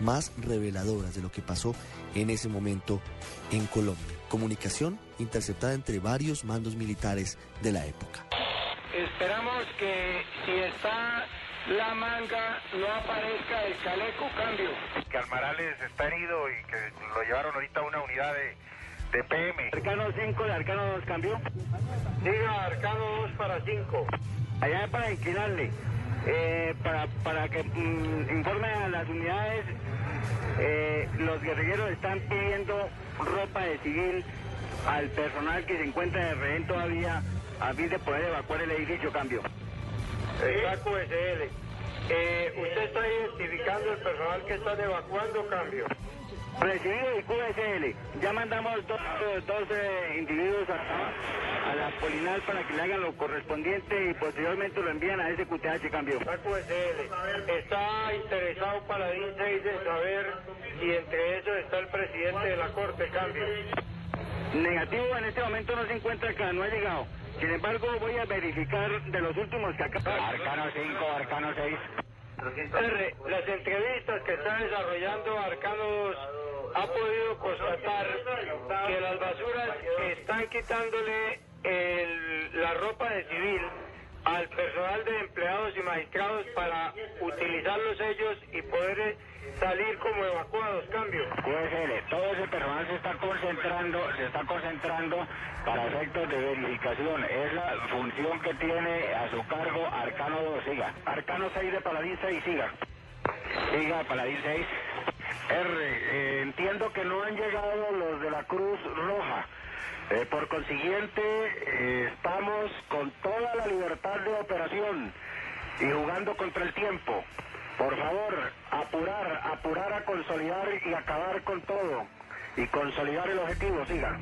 más reveladoras de lo que pasó en ese momento en Colombia. Comunicación interceptada entre varios mandos militares de la época. Esperamos que si está la manga no aparezca el chaleco cambio. que Almarales está herido y que lo llevaron ahorita a una unidad de, de PM. Arcano 5 de Arcano 2 cambio. Diga Arcano 2 para 5. Allá es para inclinarle. Eh, para, para que mm, informe a las unidades, eh, los guerrilleros están pidiendo ropa de civil al personal que se encuentra de rehén todavía a fin de poder evacuar el edificio cambio. Saco SL. Eh, ¿Usted está identificando el personal que están evacuando cambio? Recibido el QSL, ya mandamos dos, dos eh, individuos a, a la Polinal para que le hagan lo correspondiente y posteriormente lo envían a ese QTH cambio. Saco SL. ¿Está interesado Paladín 6 en saber si entre ellos está el presidente de la Corte cambio? Negativo en este momento no se encuentra acá, no ha llegado. Sin embargo, voy a verificar de los últimos que acá. Arcano 5, Arcano 6. R, las entrevistas que está desarrollando Arcano 2 ha podido constatar que las basuras están quitándole el- la ropa de civil al personal de empleados y magistrados para utilizarlos ellos y poder eh, salir como evacuados. Cambio. QSL, todo ese personal se está concentrando, se está concentrando para efectos de verificación. Es la función que tiene a su cargo Arcano 2. Siga. Arcano 6 de Paladín 6, siga. Siga, Paladín 6. R, eh, entiendo que no han llegado los de la Cruz Roja. Eh, por consiguiente, eh, estamos con de operación y jugando contra el tiempo. Por favor, apurar, apurar a consolidar y acabar con todo. Y consolidar el objetivo, siga.